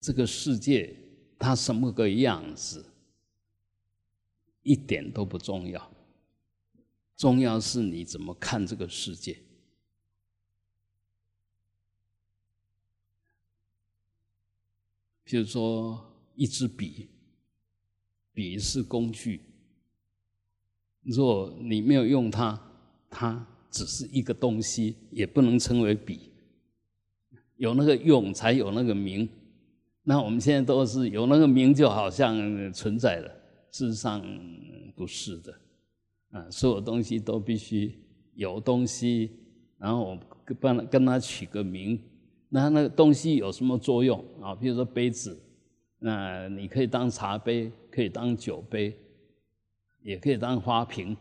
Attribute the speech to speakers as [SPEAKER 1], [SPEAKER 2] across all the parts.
[SPEAKER 1] 这个世界它什么个样子，一点都不重要，重要是你怎么看这个世界。譬如说，一支笔，笔是工具，若你没有用它，它只是一个东西，也不能称为笔。有那个用，才有那个名。那我们现在都是有那个名，就好像存在了，事实上不是的。啊，所有东西都必须有东西，然后我帮跟他取个名。那那个东西有什么作用啊？比如说杯子，那你可以当茶杯，可以当酒杯，也可以当花瓶，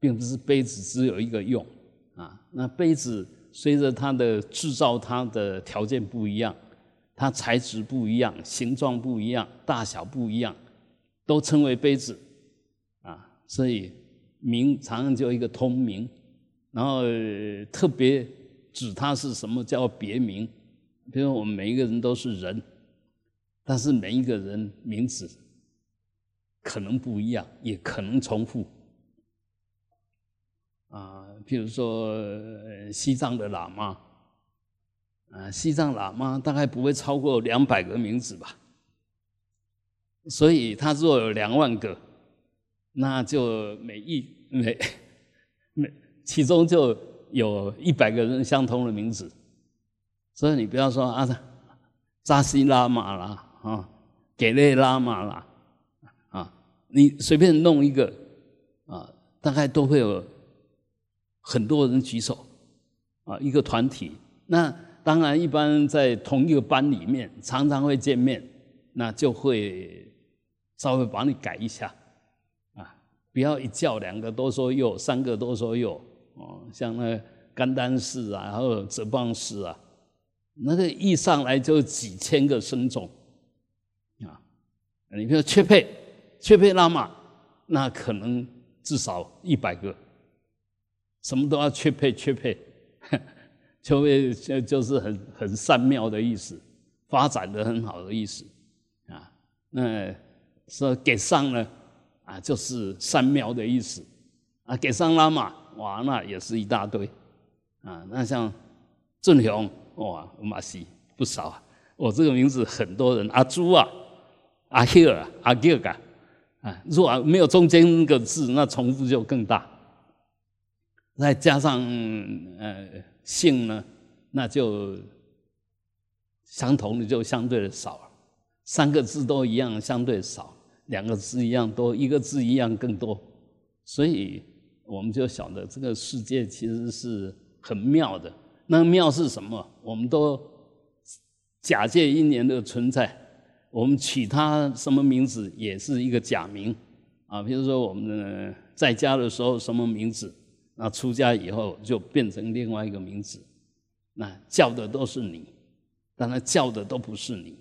[SPEAKER 1] 并不是杯子只有一个用啊。那杯子随着它的制造，它的条件不一样，它材质不一样，形状不一样，大小不一样，都称为杯子啊。所以名常常叫一个通名，然后特别。指它是什么叫别名？比如我们每一个人都是人，但是每一个人名字可能不一样，也可能重复。啊，譬如说西藏的喇嘛，啊，西藏喇嘛大概不会超过两百个名字吧。所以他若有两万个，那就每一每每其中就。有一百个人相同的名字，所以你不要说啊，扎西拉玛啦，啊，给列拉玛啦，啊，你随便弄一个，啊，大概都会有很多人举手，啊，一个团体。那当然，一般在同一个班里面，常常会见面，那就会稍微帮你改一下，啊，不要一叫两个都说有，三个都说有。哦，像那甘丹寺啊，还有哲蚌寺啊，那个一上来就几千个僧众啊。你比如缺配，缺配拉玛，那可能至少一百个，什么都要缺配，缺配，缺配就就是很很善妙的意思，发展的很好的意思啊。那说给上呢，啊，就是善妙的意思啊，给上拉嘛。哇，那也是一大堆啊！那像郑雄，哇，马西不少啊。我这个名字很多人，阿朱啊，阿希尔，阿吉尔啊。如果没有中间那个字，那重复就更大。再加上呃姓呢，那就相同的就相对的少了。三个字都一样，相对少；两个字一样多，一个字一样更多。所以。我们就晓得这个世界其实是很妙的。那妙是什么？我们都假借一年的存在，我们取它什么名字也是一个假名啊。比如说我们在家的时候什么名字，那出家以后就变成另外一个名字。那叫的都是你，但他叫的都不是你。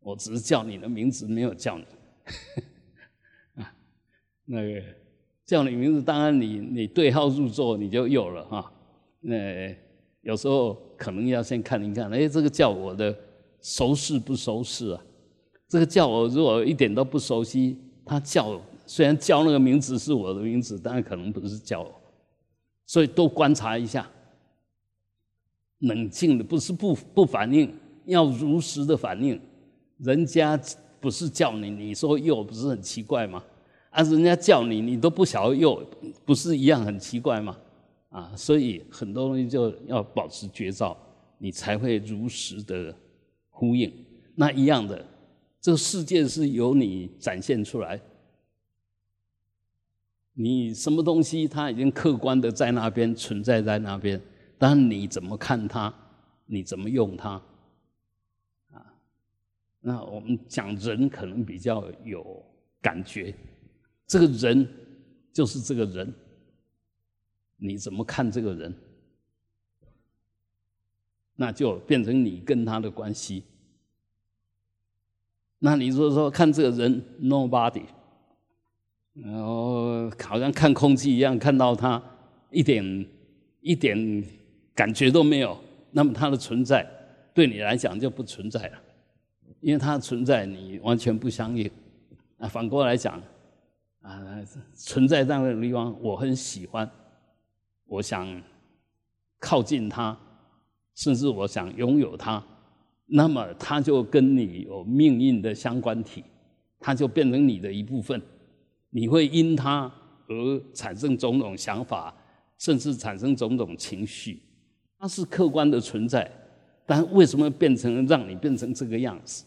[SPEAKER 1] 我只是叫你的名字，没有叫你。啊，那个。叫你名字，当然你你对号入座，你就有了哈。那有时候可能要先看一看，哎，这个叫我的熟识不熟识啊？这个叫我如果一点都不熟悉，他叫虽然叫那个名字是我的名字，但可能不是叫我，所以多观察一下，冷静的不是不不反应，要如实的反应。人家不是叫你，你说又不是很奇怪吗？啊，人家叫你，你都不晓得又不是一样很奇怪吗？啊，所以很多东西就要保持绝招，你才会如实的呼应。那一样的，这个世界是由你展现出来，你什么东西它已经客观的在那边存在在那边，但你怎么看它，你怎么用它？啊，那我们讲人可能比较有感觉。这个人就是这个人，你怎么看这个人，那就变成你跟他的关系。那你说说看这个人，nobody，然后好像看空气一样，看到它一点一点感觉都没有，那么它的存在对你来讲就不存在了，因为它存在你完全不相应。啊，反过来讲，啊，存在这样的地方，我很喜欢，我想靠近它，甚至我想拥有它，那么它就跟你有命运的相关体，它就变成你的一部分，你会因它而产生种种想法。甚至产生种种情绪，它是客观的存在，但为什么变成让你变成这个样子？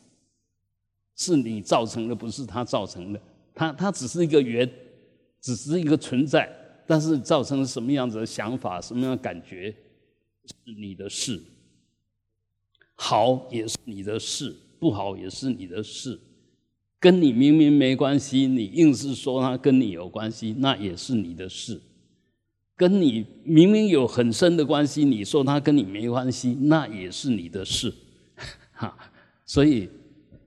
[SPEAKER 1] 是你造成的，不是它造成的。它它只是一个缘，只是一个存在，但是造成什么样子的想法、什么样的感觉，是你的事。好也是你的事，不好也是你的事，跟你明明没关系，你硬是说它跟你有关系，那也是你的事。跟你明明有很深的关系，你说他跟你没关系，那也是你的事，哈。所以，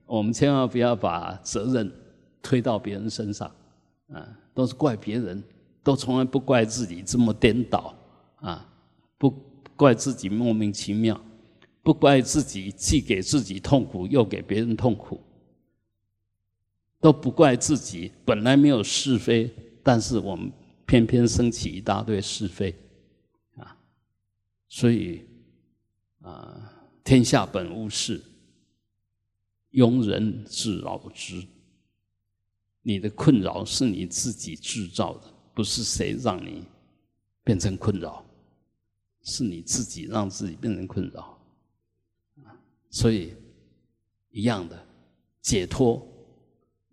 [SPEAKER 1] 我们千万不要把责任推到别人身上，啊，都是怪别人，都从来不怪自己这么颠倒，啊，不怪自己莫名其妙，不怪自己既给自己痛苦又给别人痛苦，都不怪自己本来没有是非，但是我们。偏偏升起一大堆是非，啊，所以啊，天下本无事，庸人自扰之。你的困扰是你自己制造的，不是谁让你变成困扰，是你自己让自己变成困扰。所以一样的，解脱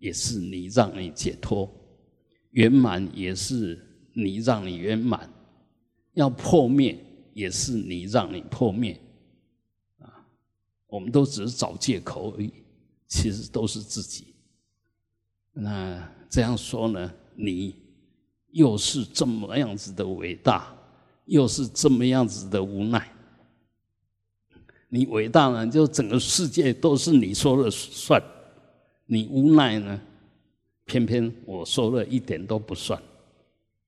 [SPEAKER 1] 也是你让你解脱。圆满也是你让你圆满，要破灭也是你让你破灭，啊，我们都只是找借口而已，其实都是自己。那这样说呢？你又是这么样子的伟大，又是这么样子的无奈。你伟大呢，就整个世界都是你说了算；你无奈呢？偏偏我说了一点都不算，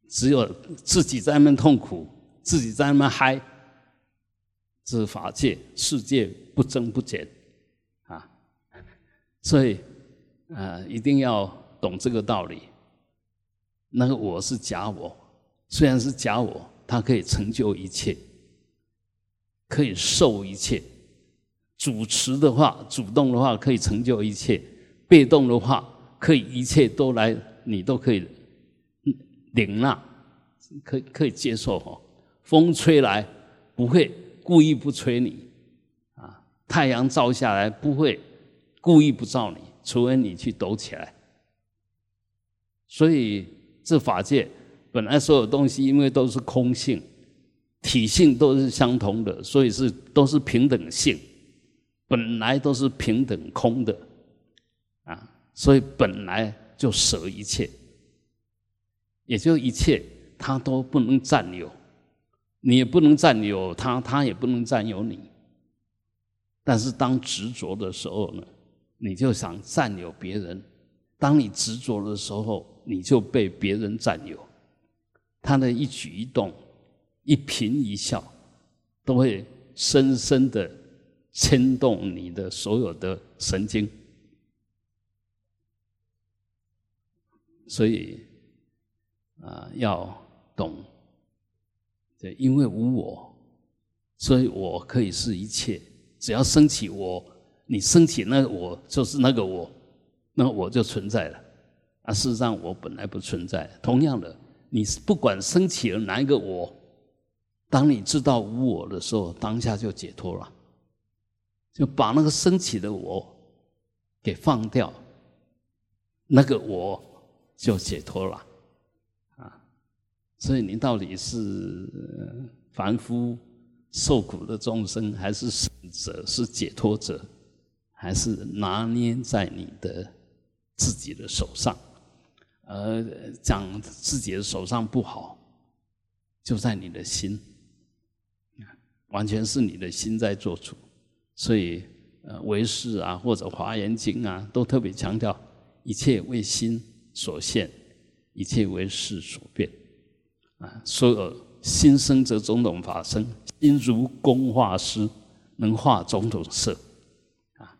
[SPEAKER 1] 只有自己在那边痛苦，自己在那边嗨，这法界世界不增不减，啊，所以啊，一定要懂这个道理。那个我是假我，虽然是假我，它可以成就一切，可以受一切。主持的话，主动的话可以成就一切；被动的话。可以一切都来，你都可以领纳，可可以接受哦。风吹来不会故意不吹你，啊，太阳照下来不会故意不照你，除非你去抖起来。所以这法界本来所有东西因为都是空性，体性都是相同的，所以是都是平等性，本来都是平等空的，所以本来就舍一切，也就一切，他都不能占有，你也不能占有他，他也不能占有你。但是当执着的时候呢，你就想占有别人；当你执着的时候，你就被别人占有。他的一举一动、一颦一笑，都会深深的牵动你的所有的神经。所以，啊，要懂，对，因为无我，所以我可以是一切。只要升起我，你升起那个我，就是那个我，那我就存在了。啊，事实上我本来不存在。同样的，你不管升起了哪一个我，当你知道无我的时候，当下就解脱了，就把那个升起的我给放掉，那个我。就解脱了，啊！所以你到底是凡夫受苦的众生，还是圣者，是解脱者，还是拿捏在你的自己的手上？而讲自己的手上不好，就在你的心，完全是你的心在做主。所以，呃，唯识啊，或者华严经啊，都特别强调一切为心。所现，一切为事所变，啊，所有心生则种种法生，心如工画师，能化种种色，啊，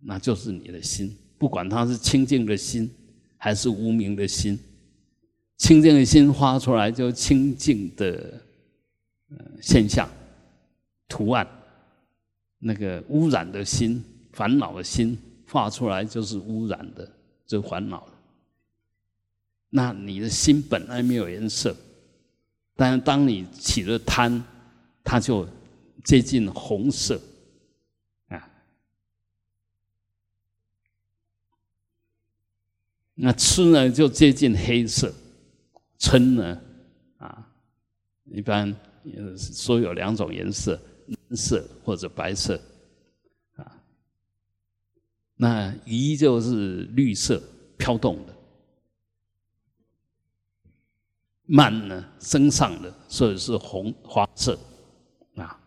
[SPEAKER 1] 那就是你的心，不管它是清净的心还是无明的心，清净的心发出来就清净的现象、图案；那个污染的心、烦恼的心画出来就是污染的，就烦恼了。那你的心本来没有颜色，但是当你起了贪，它就接近红色，啊，那吃呢就接近黑色，嗔呢，啊，一般说有两种颜色，蓝色或者白色，那疑就是绿色飘动的。慢呢，升上的，所以是红黄色，啊，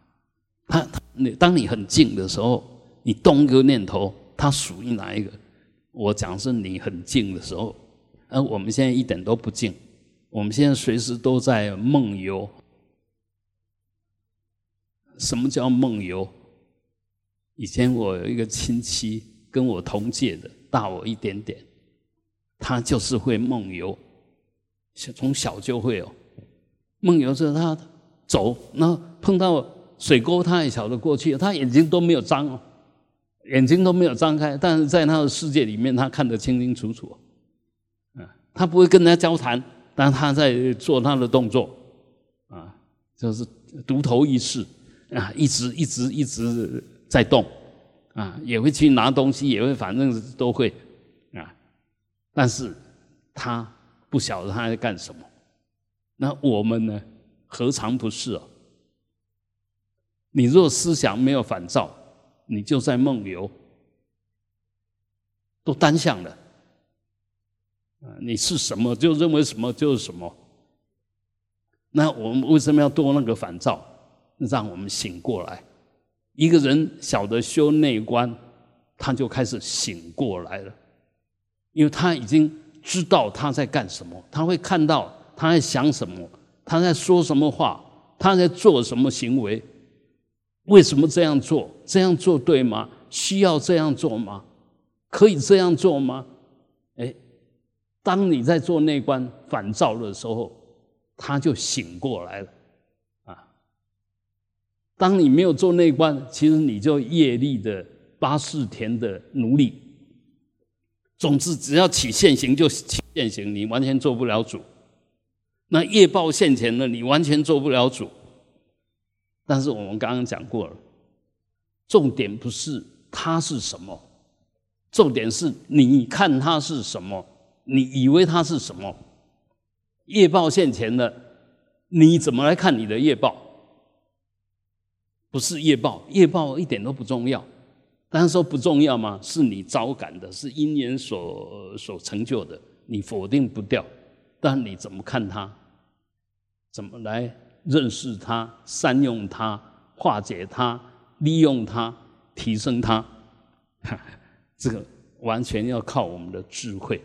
[SPEAKER 1] 它你当你很静的时候，你动一个念头，它属于哪一个？我讲是你很静的时候，而我们现在一点都不静，我们现在随时都在梦游。什么叫梦游？以前我有一个亲戚跟我同届的，大我一点点，他就是会梦游。从小就会哦梦游着他走，那碰到水沟，他也晓得过去，他眼睛都没有张哦，眼睛都没有张开，但是在他的世界里面，他看得清清楚楚。嗯，他不会跟人家交谈，但他在做他的动作，啊，就是独头一式啊，一直一直一直在动，啊，也会去拿东西，也会反正都会啊，但是他。不晓得他在干什么，那我们呢？何尝不是哦？你若思想没有反照，你就在梦游，都单向的。啊，你是什么就认为什么就是什么。那我们为什么要多那个反照？让我们醒过来。一个人晓得修内观，他就开始醒过来了，因为他已经。知道他在干什么，他会看到他在想什么，他在说什么话，他在做什么行为，为什么这样做？这样做对吗？需要这样做吗？可以这样做吗？哎，当你在做内观反照的时候，他就醒过来了。当你没有做内观，其实你就业力的八四田的奴隶。总之，只要起现行就起现行，你完全做不了主。那业报现前了，你完全做不了主。但是我们刚刚讲过了，重点不是它是什么，重点是你看它是什么，你以为它是什么。业报现前了，你怎么来看你的业报？不是业报，业报一点都不重要。但是说不重要吗？是你招感的，是因缘所所成就的，你否定不掉。但你怎么看它？怎么来认识它、善用它、化解它、利用它、提升它？这个完全要靠我们的智慧。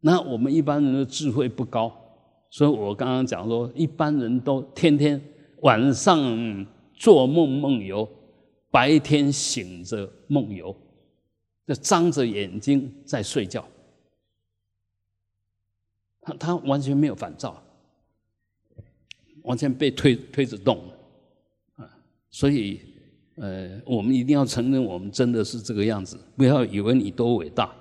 [SPEAKER 1] 那我们一般人的智慧不高，所以我刚刚讲说，一般人都天天晚上做梦梦游。白天醒着梦游，就张着眼睛在睡觉，他他完全没有反照，完全被推推着动，啊，所以呃，我们一定要承认，我们真的是这个样子，不要以为你多伟大，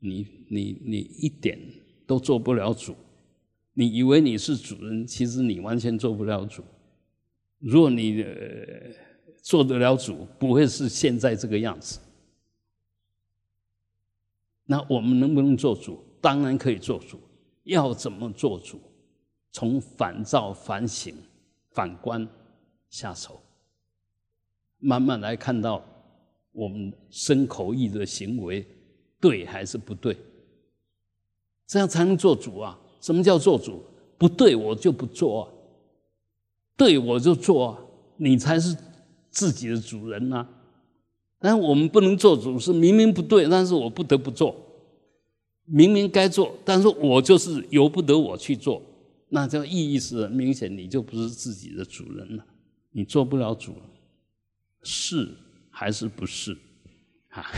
[SPEAKER 1] 你你你一点都做不了主，你以为你是主人，其实你完全做不了主，如果你呃。做得了主，不会是现在这个样子。那我们能不能做主？当然可以做主。要怎么做主？从反照、反省、反观下手，慢慢来看到我们身口意的行为对还是不对，这样才能做主啊！什么叫做主？不对我就不做，啊，对我就做，你才是。自己的主人呐，但我们不能做主，是明明不对，但是我不得不做；明明该做，但是我就是由不得我去做，那叫意义是很明显，你就不是自己的主人了。你做不了主了，是还是不是？啊，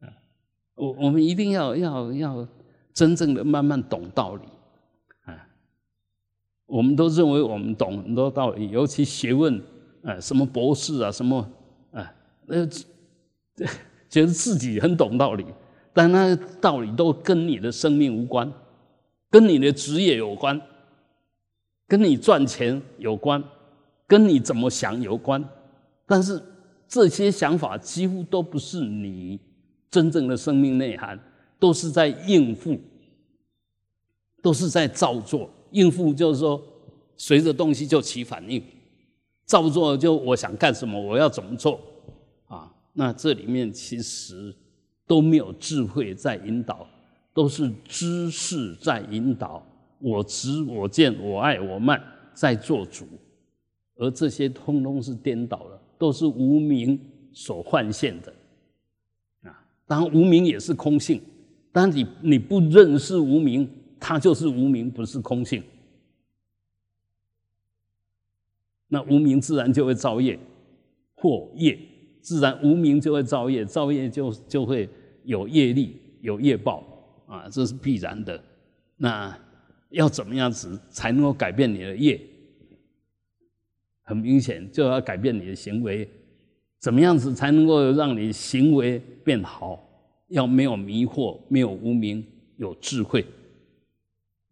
[SPEAKER 1] 我我们一定要要要真正的慢慢懂道理！我们都认为我们懂很多道理，尤其学问啊，什么博士啊，什么啊，呃，觉得自己很懂道理，但那道理都跟你的生命无关，跟你的职业有关，跟你赚钱有关。跟你怎么想有关，但是这些想法几乎都不是你真正的生命内涵，都是在应付，都是在造作。应付就是说，随着东西就起反应；照做就我想干什么，我要怎么做啊？那这里面其实都没有智慧在引导，都是知识在引导。我执、我见、我爱、我慢，在做主。而这些通通是颠倒了，都是无名所幻现的，啊，当然无名也是空性，但你你不认识无名，它就是无名，不是空性。那无名自然就会造业，或业自然无名就会造业，造业就就会有业力，有业报，啊，这是必然的。那要怎么样子才能够改变你的业？很明显，就要改变你的行为，怎么样子才能够让你行为变好？要没有迷惑，没有无名，有智慧，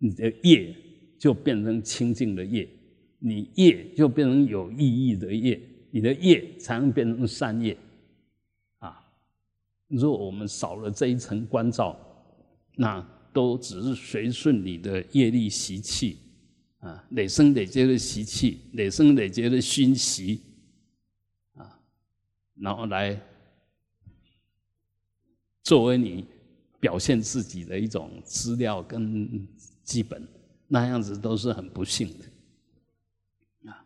[SPEAKER 1] 你的业就变成清净的业，你业就变成有意义的业，你的业才能变成善业。啊，若我们少了这一层关照，那都只是随顺你的业力习气。啊，累生累劫的习气，累生累劫的熏习，啊，然后来作为你表现自己的一种资料跟基本，那样子都是很不幸的，啊，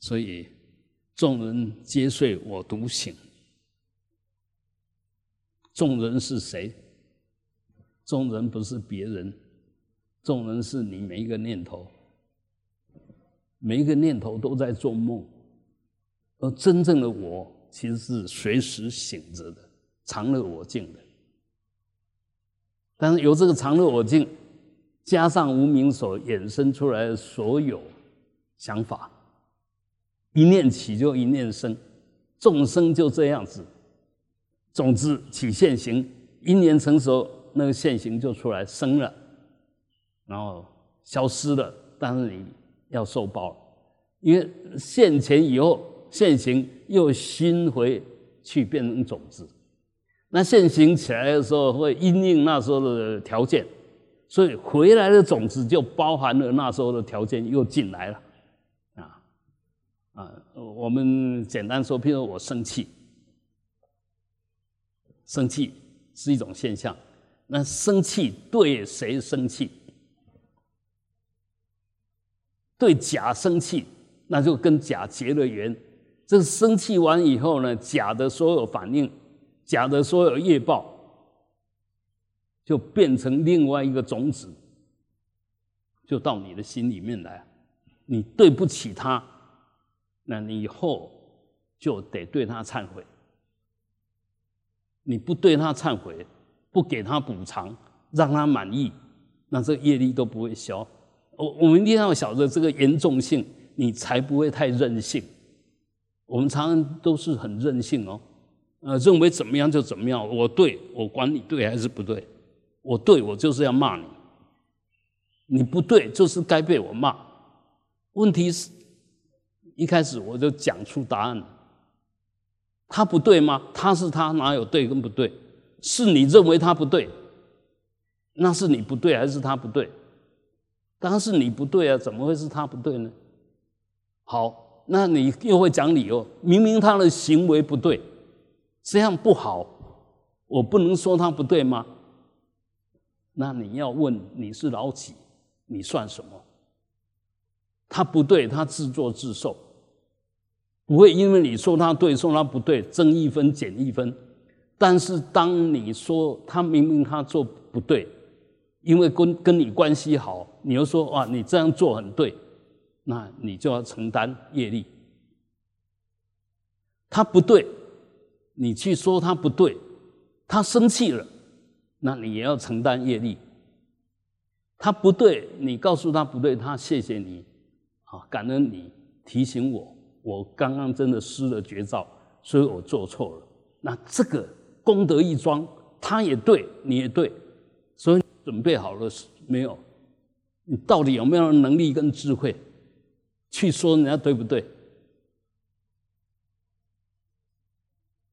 [SPEAKER 1] 所以众人皆睡我独醒。众人是谁？众人不是别人。众人是你每一个念头，每一个念头都在做梦，而真正的我其实是随时醒着的，常乐我净的。但是有这个常乐我净，加上无名所衍生出来的所有想法，一念起就一念生，众生就这样子，总之起现行，因缘成熟，那个现行就出来生了。然后消失了，但是你要受报，因为现前以后现行又熏回去变成种子，那现行起来的时候会因应那时候的条件，所以回来的种子就包含了那时候的条件又进来了，啊啊，我们简单说，譬如我生气，生气是一种现象，那生气对谁生气？对甲生气，那就跟甲结了缘。这生气完以后呢，甲的所有反应，甲的所有业报，就变成另外一个种子，就到你的心里面来。你对不起他，那你以后就得对他忏悔。你不对他忏悔，不给他补偿，让他满意，那这业力都不会消。我我们一定要晓得这个严重性，你才不会太任性。我们常常都是很任性哦，呃，认为怎么样就怎么样，我对我管你对还是不对，我对我就是要骂你，你不对就是该被我骂。问题是，一开始我就讲出答案，他不对吗？他是他，哪有对跟不对？是你认为他不对，那是你不对还是他不对？当然是你不对啊，怎么会是他不对呢？好，那你又会讲理由，明明他的行为不对，这样不好，我不能说他不对吗？那你要问你是老几，你算什么？他不对，他自作自受，不会因为你说他对，说他不对，增一分减一分。但是当你说他明明他做不对。因为跟跟你关系好，你又说哇，你这样做很对，那你就要承担业力。他不对，你去说他不对，他生气了，那你也要承担业力。他不对，你告诉他不对，他谢谢你，啊，感恩你提醒我，我刚刚真的失了绝招，所以我做错了。那这个功德一桩，他也对，你也对，所以准备好了没有？你到底有没有能力跟智慧去说人家对不对？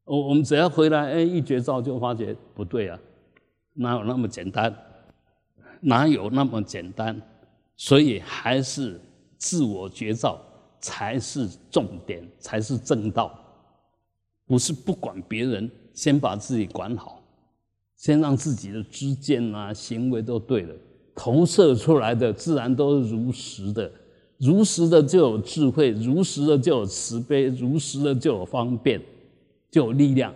[SPEAKER 1] 我我们只要回来，哎，一绝招就发觉不对啊，哪有那么简单？哪有那么简单？所以还是自我觉照才是重点，才是正道。不是不管别人，先把自己管好，先让自己的知见啊、行为都对了，投射出来的自然都是如实的。如实的就有智慧，如实的就有慈悲，如实的就有方便，就有力量。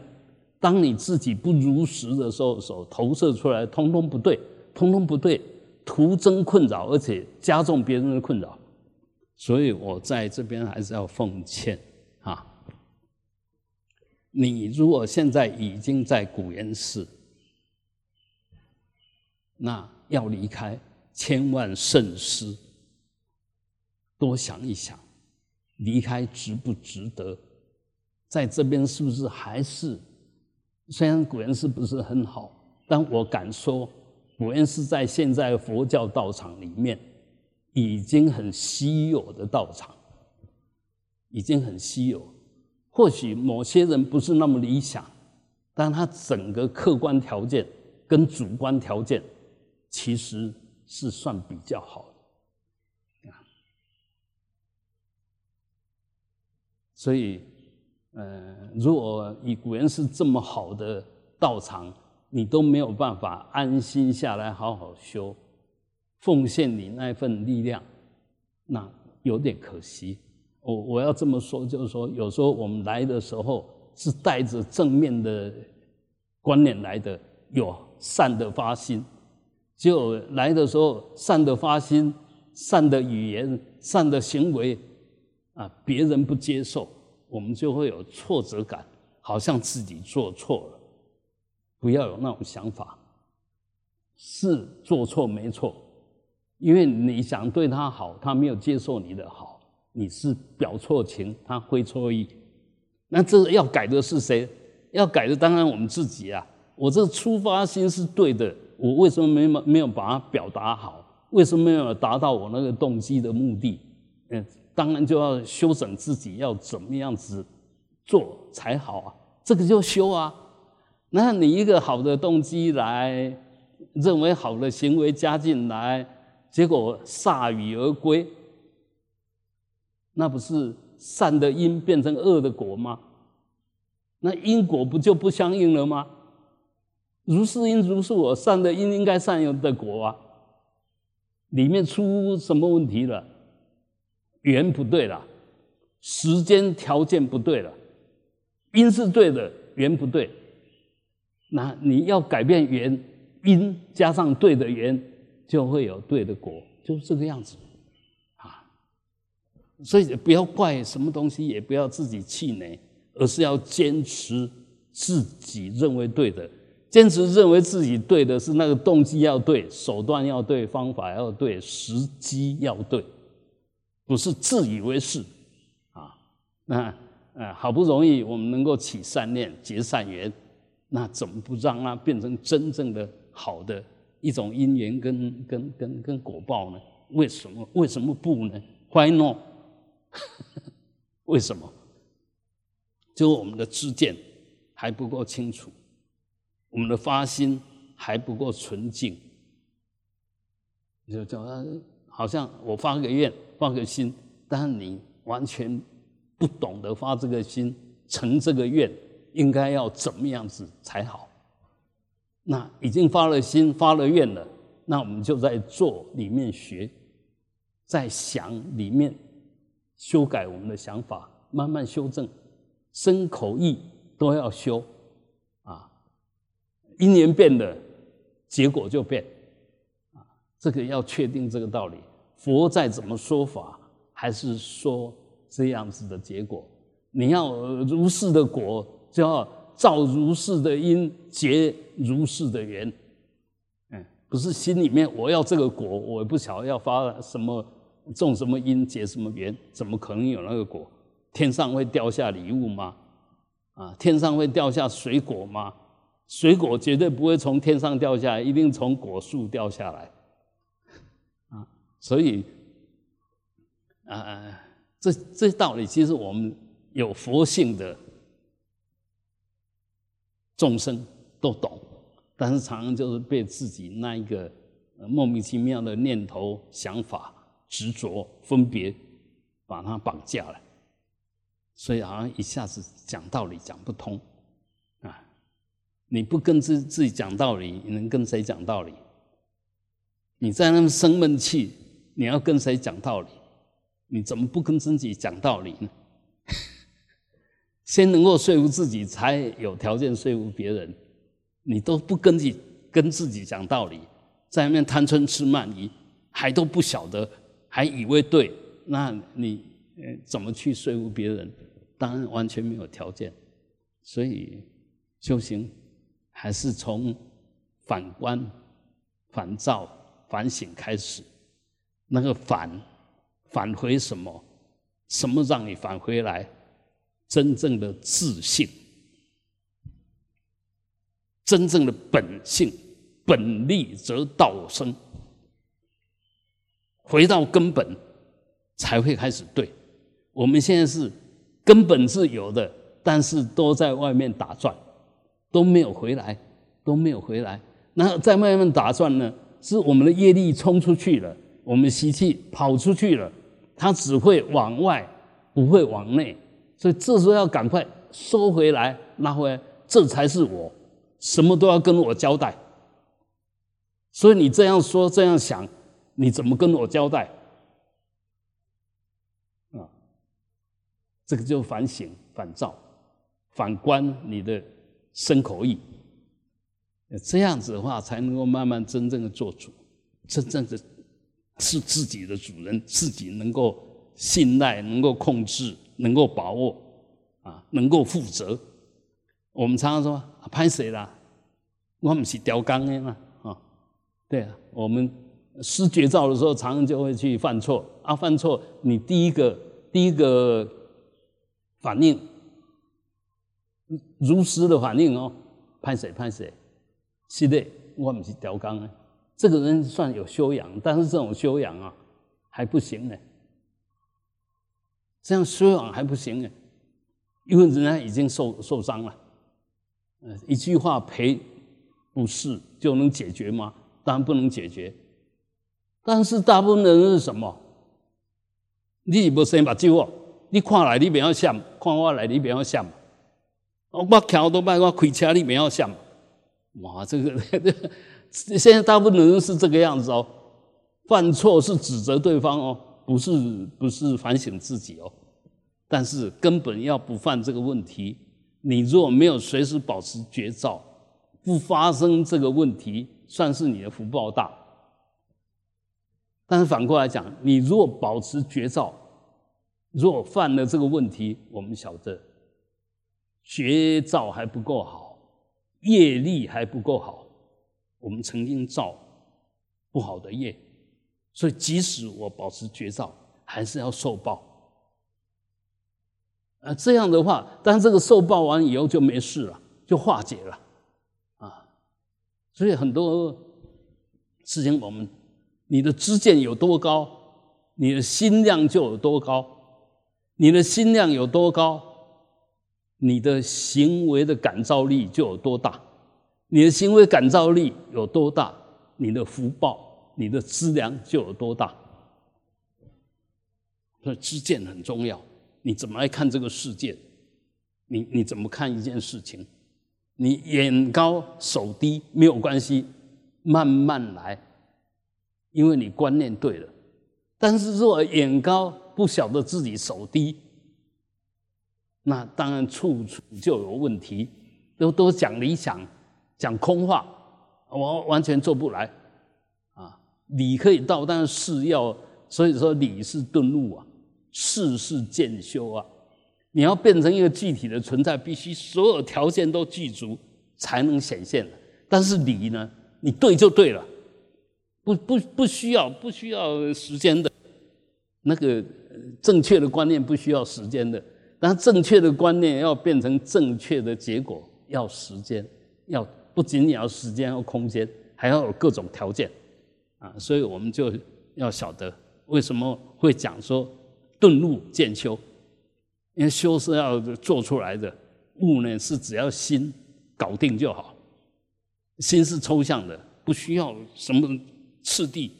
[SPEAKER 1] 当你自己不如实的时候，所投射出来通通不对。通通不对，徒增困扰，而且加重别人的困扰。所以我在这边还是要奉劝啊，你如果现在已经在古岩寺，那要离开，千万慎思，多想一想，离开值不值得？在这边是不是还是？虽然古人寺不是很好，但我敢说。古人是在现在佛教道场里面，已经很稀有的道场，已经很稀有。或许某些人不是那么理想，但他整个客观条件跟主观条件其实是算比较好的啊。所以，呃，如果以古人是这么好的道场。你都没有办法安心下来好好修，奉献你那份力量，那有点可惜。我我要这么说，就是说，有时候我们来的时候是带着正面的观念来的，有善的发心，就来的时候善的发心、善的语言、善的行为啊，别人不接受，我们就会有挫折感，好像自己做错了。不要有那种想法，是做错没错，因为你想对他好，他没有接受你的好，你是表错情，他会错意。那这要改的是谁？要改的当然我们自己啊。我这出发心是对的，我为什么没有没有把它表达好？为什么没有达到我那个动机的目的？嗯，当然就要修整自己，要怎么样子做才好啊？这个就修啊。那你一个好的动机来，认为好的行为加进来，结果铩羽而归，那不是善的因变成恶的果吗？那因果不就不相应了吗？如是因如是我，善的因应该善有的果啊。里面出什么问题了？缘不对了，时间条件不对了，因是对的，缘不对。那你要改变缘因，加上对的缘，就会有对的果，就是这个样子啊。所以不要怪什么东西，也不要自己气馁，而是要坚持自己认为对的，坚持认为自己对的是那个动机要对，手段要对，方法要对，时机要对，不是自以为是啊。那呃，好不容易我们能够起善念，结善缘。那怎么不让它变成真正的好的一种因缘跟跟跟跟果报呢？为什么为什么不呢？Why not？为什么？就我们的知见还不够清楚，我们的发心还不够纯净。就叫他好像我发个愿，发个心，但你完全不懂得发这个心，成这个愿。应该要怎么样子才好？那已经发了心、发了愿了，那我们就在做里面学，在想里面修改我们的想法，慢慢修正，身口意都要修啊。因缘变了，结果就变。这个要确定这个道理。佛再怎么说法，还是说这样子的结果？你要如是的果，就要造如是的因，结如是的缘。嗯，不是心里面我要这个果，我不晓得要发什么种什么因，结什么缘，怎么可能有那个果？天上会掉下礼物吗？啊，天上会掉下水果吗？水果绝对不会从天上掉下来，一定从果树掉下来。啊，所以，啊，这这道理其实我们。有佛性的众生都懂，但是常常就是被自己那一个莫名其妙的念头、想法、执着、分别，把它绑架了，所以好像一下子讲道理讲不通啊！你不跟自自己讲道理，你能跟谁讲道理？你在那么生闷气，你要跟谁讲道理？你怎么不跟自己讲道理呢？先能够说服自己，才有条件说服别人。你都不跟自己跟自己讲道理，在外面贪嗔痴慢疑，还都不晓得，还以为对，那你怎么去说服别人？当然完全没有条件。所以修行还是从反观、反照、反省开始。那个返返回什么？什么让你返回来？真正的自信，真正的本性，本立则道生。回到根本，才会开始对。我们现在是根本是有的，但是都在外面打转，都没有回来，都没有回来。那在外面打转呢？是我们的业力冲出去了，我们习气跑出去了，它只会往外，不会往内。所以这时候要赶快收回来，拿回来，这才是我，什么都要跟我交代。所以你这样说、这样想，你怎么跟我交代？啊，这个就反省、反照、反观你的身口意，这样子的话，才能够慢慢真正的做主，真正的是自己的主人，自己能够信赖、能够控制。能够把握啊，能够负责。我们常常说拍谁啦？我们是雕钢的嘛啊，对啊。我们施绝招的时候，常常就会去犯错啊。犯错，你第一个第一个反应，如实的反应哦，拍谁拍谁，是的，我们是雕钢的。这个人算有修养，但是这种修养啊，还不行呢。这样修养还不行呢，因为人家已经受受伤了。呃，一句话赔不是就能解决吗？当然不能解决。但是大部分人是什么？你不先把酒哦，你看来你不要想，看我来你不要想。我桥都卖，我开车你不要想。哇，这个现在大部分人是这个样子哦，犯错是指责对方哦。不是不是反省自己哦，但是根本要不犯这个问题，你若没有随时保持绝照，不发生这个问题，算是你的福报大。但是反过来讲，你若保持绝照，若犯了这个问题，我们晓得绝照还不够好，业力还不够好，我们曾经造不好的业。所以，即使我保持绝招，还是要受报。啊，这样的话，但这个受报完以后就没事了，就化解了，啊。所以很多事情，我们你的知见有多高，你的心量就有多高；你的心量有多高，你的行为的感召力就有多大；你的行为感召力有多大，你的福报。你的资粮就有多大，所以知见很重要。你怎么来看这个世界？你你怎么看一件事情？你眼高手低没有关系，慢慢来，因为你观念对了。但是若眼高不晓得自己手低，那当然处处就有问题。都都讲理想，讲空话，我完全做不来啊。理可以到，但是要，所以说理是顿悟啊，事事渐修啊。你要变成一个具体的存在，必须所有条件都具足才能显现。但是理呢，你对就对了，不不不需要不需要时间的，那个正确的观念不需要时间的，但正确的观念要变成正确的结果，要时间，要不仅仅要时间，和空间，还要有各种条件啊。所以我们就要晓得为什么会讲说顿悟渐修。因为修是要做出来的，悟呢是只要心搞定就好。心是抽象的，不需要什么次第，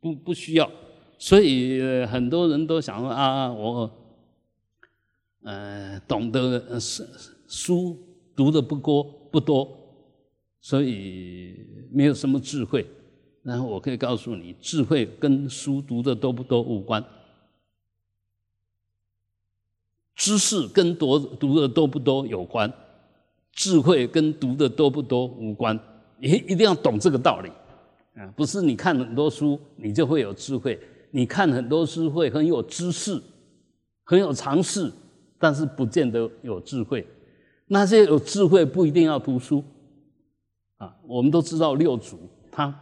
[SPEAKER 1] 不不需要。所以很多人都想说啊，我呃懂得书书读的不多不多，所以没有什么智慧。然后我可以告诉你，智慧跟书读的多不多无关。知识跟读读的多不多有关，智慧跟读的多不多无关。你一定要懂这个道理啊！不是你看很多书你就会有智慧，你看很多书会很有知识，很有常识，但是不见得有智慧。那些有智慧不一定要读书啊！我们都知道六祖他，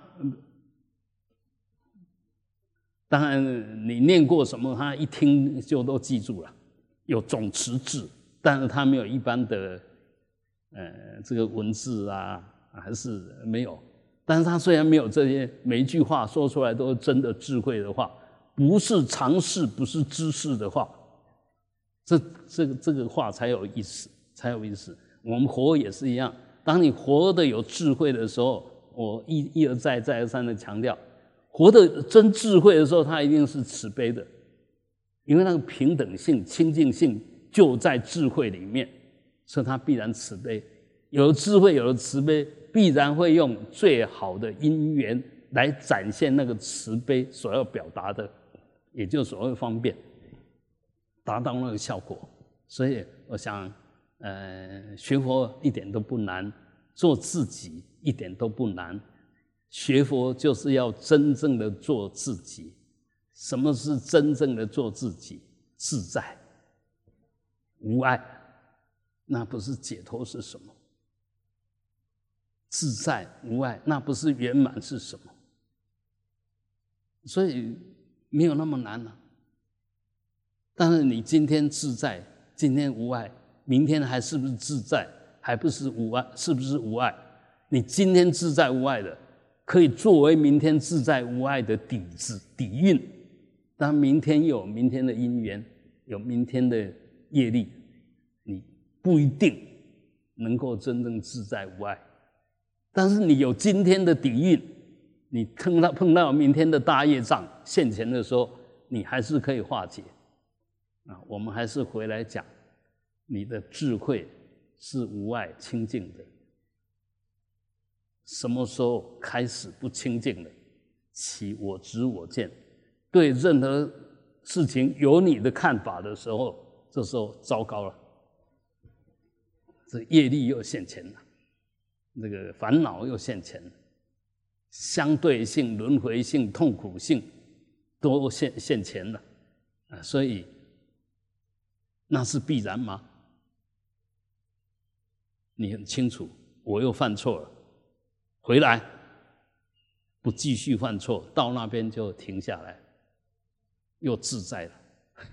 [SPEAKER 1] 当然你念过什么，他一听就都记住了。有总持字，但是他没有一般的，呃，这个文字啊，还是没有。但是他虽然没有这些，每一句话说出来都是真的智慧的话，不是常识，不是知识的话，这这个这个话才有意思，才有意思。我们活也是一样，当你活得有智慧的时候，我一一而再再而三的强调，活得真智慧的时候，他一定是慈悲的。因为那个平等性、清净性就在智慧里面，所以它必然慈悲。有了智慧，有了慈悲，必然会用最好的因缘来展现那个慈悲所要表达的，也就所谓方便，达到那个效果。所以我想，呃，学佛一点都不难，做自己一点都不难。学佛就是要真正的做自己。什么是真正的做自己自在无碍？那不是解脱是什么？自在无碍，那不是圆满是什么？所以没有那么难了。但是你今天自在，今天无碍，明天还是不是自在？还不是无碍？是不是无碍？你今天自在无碍的，可以作为明天自在无碍的底子底蕴。当明天有明天的因缘，有明天的业力，你不一定能够真正自在无碍。但是你有今天的底蕴，你碰到碰到明天的大业障现前的时候，你还是可以化解。啊，我们还是回来讲，你的智慧是无碍清净的。什么时候开始不清净了？起我执我见。对任何事情有你的看法的时候，这时候糟糕了，这业力又现前了，那个烦恼又现前了，相对性、轮回性、痛苦性都现现前了啊！所以那是必然吗？你很清楚，我又犯错了，回来不继续犯错，到那边就停下来。又自在了，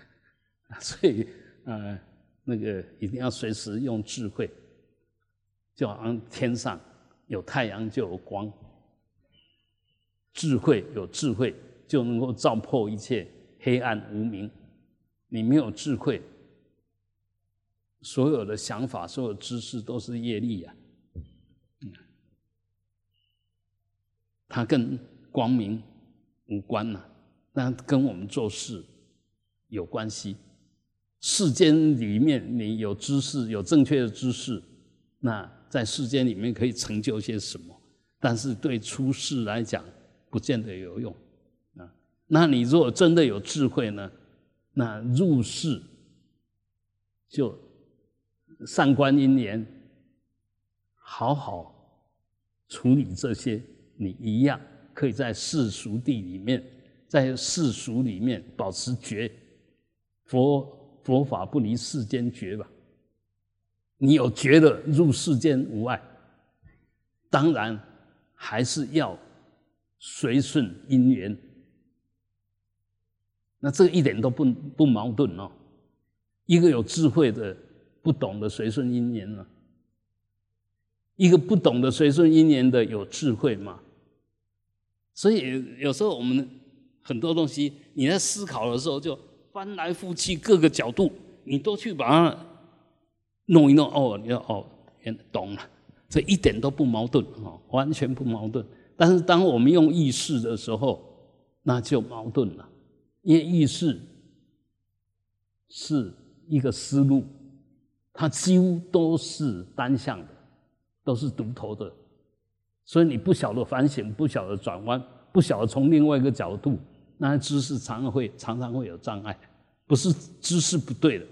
[SPEAKER 1] 所以，呃，那个一定要随时用智慧，就好像天上有太阳就有光，智慧有智慧就能够照破一切黑暗无明。你没有智慧，所有的想法、所有知识都是业力呀，它跟光明无关呐。那跟我们做事有关系。世间里面，你有知识，有正确的知识，那在世间里面可以成就些什么？但是对出世来讲，不见得有用啊。那你如果真的有智慧呢？那入世就上观因缘，好好处理这些，你一样可以在世俗地里面。在世俗里面保持觉，佛佛法不离世间觉吧？你有觉得入世间无碍，当然还是要随顺因缘。那这一点都不不矛盾哦。一个有智慧的不懂得随顺因缘了，一个不懂得随顺因缘的有智慧嘛？所以有时候我们很多东西你在思考的时候，就翻来覆去各个角度，你都去把它弄一弄。哦，你要哦，懂了，这一点都不矛盾哦，完全不矛盾。但是当我们用意识的时候，那就矛盾了。因为意识是一个思路，它几乎都是单向的，都是独头的，所以你不晓得反省，不晓得转弯，不晓得从另外一个角度，那知识常常会常常会有障碍。不是知识不对的，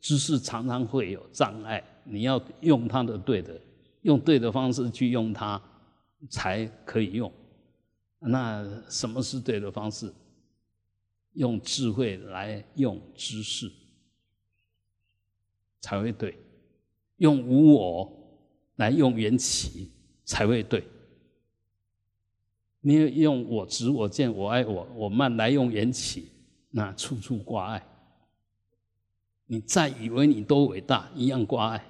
[SPEAKER 1] 知识常常会有障碍。你要用它的对的，用对的方式去用它，才可以用。那什么是对的方式？用智慧来用知识才会对，用无我来用缘起才会对。你用我执、我见、我爱、我我慢来用缘起，那处处挂碍。你再以为你多伟大，一样挂碍。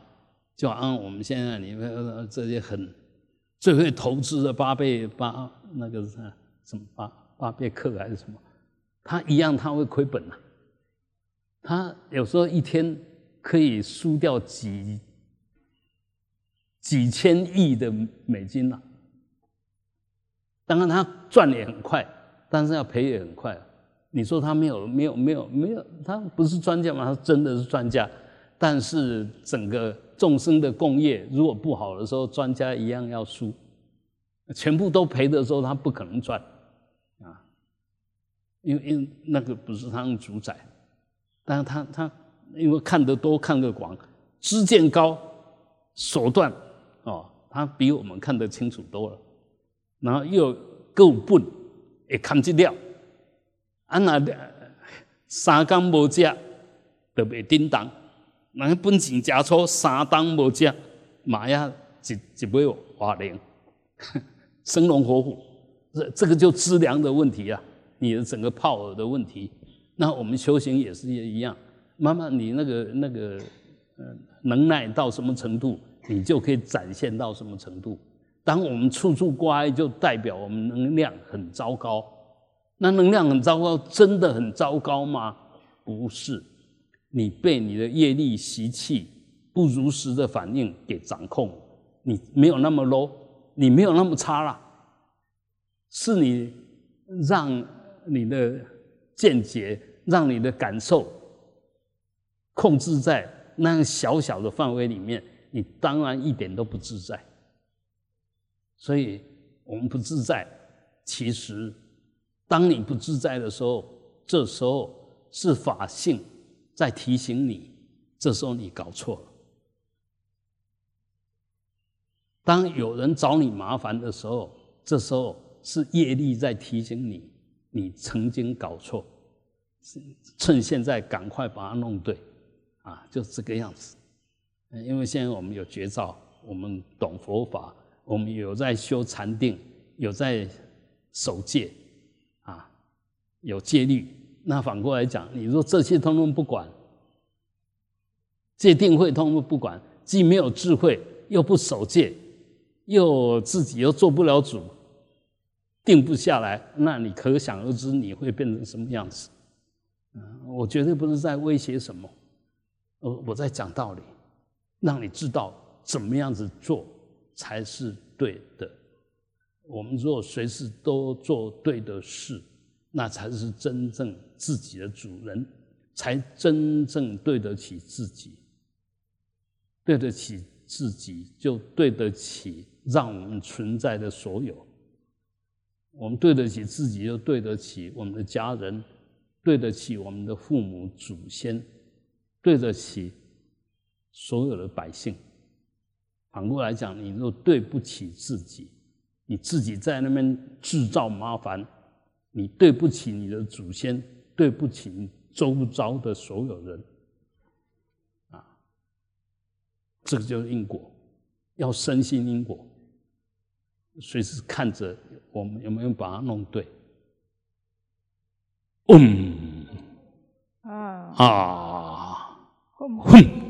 [SPEAKER 1] 就按我们现在你们这些很最会投资的巴贝巴那个是什么巴巴贝克还是什么？他一样，他会亏本啊。他有时候一天可以输掉几几千亿的美金呐。当然，他赚也很快，但是要赔也很快。你说他没有、没有、没有、没有，他不是专家吗？他真的是专家。但是整个众生的共业如果不好的时候，专家一样要输。全部都赔的时候，他不可能赚啊。因为因为那个不是他们主宰，但是他他因为看得多看得广，知见高，手段哦，他比我们看得清楚多了，然后又够笨，也看得了，啊那三工无食，就袂叮当，那本钱加粗，三当无食，马呀一一尾活灵，生龙活虎，这这个就资粮的问题啊。你的整个泡耳的问题，那我们修行也是一样。妈妈你那个那个呃能耐到什么程度，你就可以展现到什么程度。当我们处处挂碍，就代表我们能量很糟糕。那能量很糟糕，真的很糟糕吗？不是，你被你的业力习气不如实的反应给掌控，你没有那么 low，你没有那么差了，是你让。你的见解，让你的感受控制在那样小小的范围里面，你当然一点都不自在。所以，我们不自在，其实当你不自在的时候，这时候是法性在提醒你，这时候你搞错了。当有人找你麻烦的时候，这时候是业力在提醒你。你曾经搞错，趁现在赶快把它弄对，啊，就这个样子。因为现在我们有绝招，我们懂佛法，我们有在修禅定，有在守戒，啊，有戒律。那反过来讲，你说这些通通不管，戒定慧通通不管，既没有智慧，又不守戒，又自己又做不了主。定不下来，那你可想而知你会变成什么样子。嗯，我绝对不是在威胁什么，我我在讲道理，让你知道怎么样子做才是对的。我们如果随时都做对的事，那才是真正自己的主人，才真正对得起自己。对得起自己，就对得起让我们存在的所有。我们对得起自己，又对得起我们的家人，对得起我们的父母祖先，对得起所有的百姓。反过来讲你若对不起自己你自己在那边制造麻烦你对不起你的祖先对不起
[SPEAKER 2] 周遭的所有人。啊这个就是因果要深信因果随时看着我们有没有把它弄对。嗯。啊。啊。会。